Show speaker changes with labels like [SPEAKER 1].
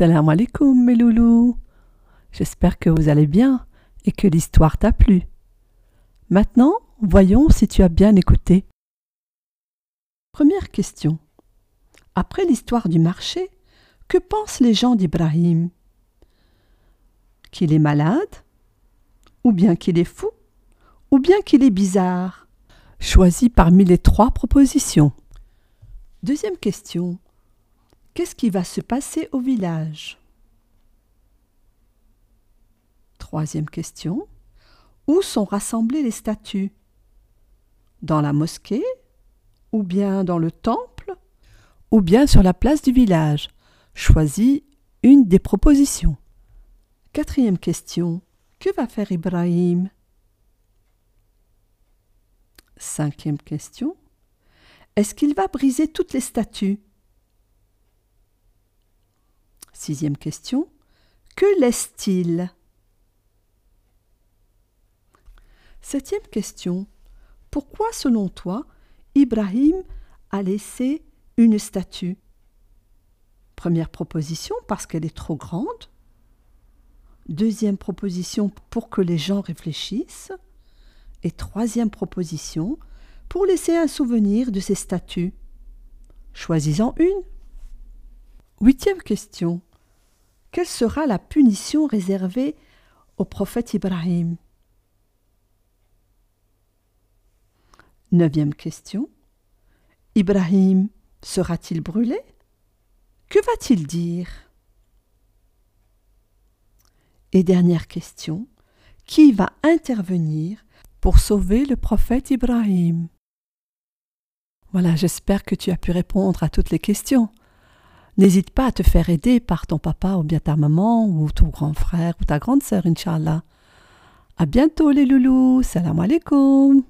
[SPEAKER 1] Salam alaikum mes loulous. J'espère que vous allez bien et que l'histoire t'a plu. Maintenant, voyons si tu as bien écouté. Première question. Après l'histoire du marché, que pensent les gens d'Ibrahim? Qu'il est malade? Ou bien qu'il est fou? Ou bien qu'il est bizarre? Choisis parmi les trois propositions. Deuxième question. Qu'est-ce qui va se passer au village? Troisième question. Où sont rassemblées les statues? Dans la mosquée Ou bien dans le temple Ou bien sur la place du village? Choisis une des propositions. Quatrième question. Que va faire Ibrahim? Cinquième question. Est-ce qu'il va briser toutes les statues? Sixième question. Que laisse-t-il? Septième question. Pourquoi, selon toi, Ibrahim a laissé une statue? Première proposition, parce qu'elle est trop grande. Deuxième proposition, pour que les gens réfléchissent. Et troisième proposition, pour laisser un souvenir de ces statues. Choisis-en une. Huitième question. Quelle sera la punition réservée au prophète Ibrahim? Neuvième question. Ibrahim sera-t-il brûlé? Que va-t-il dire? Et dernière question. Qui va intervenir pour sauver le prophète Ibrahim? Voilà, j'espère que tu as pu répondre à toutes les questions. N'hésite pas à te faire aider par ton papa ou bien ta maman ou ton grand frère ou ta grande sœur, Inch'Allah. À bientôt les loulous. Salam alaikum.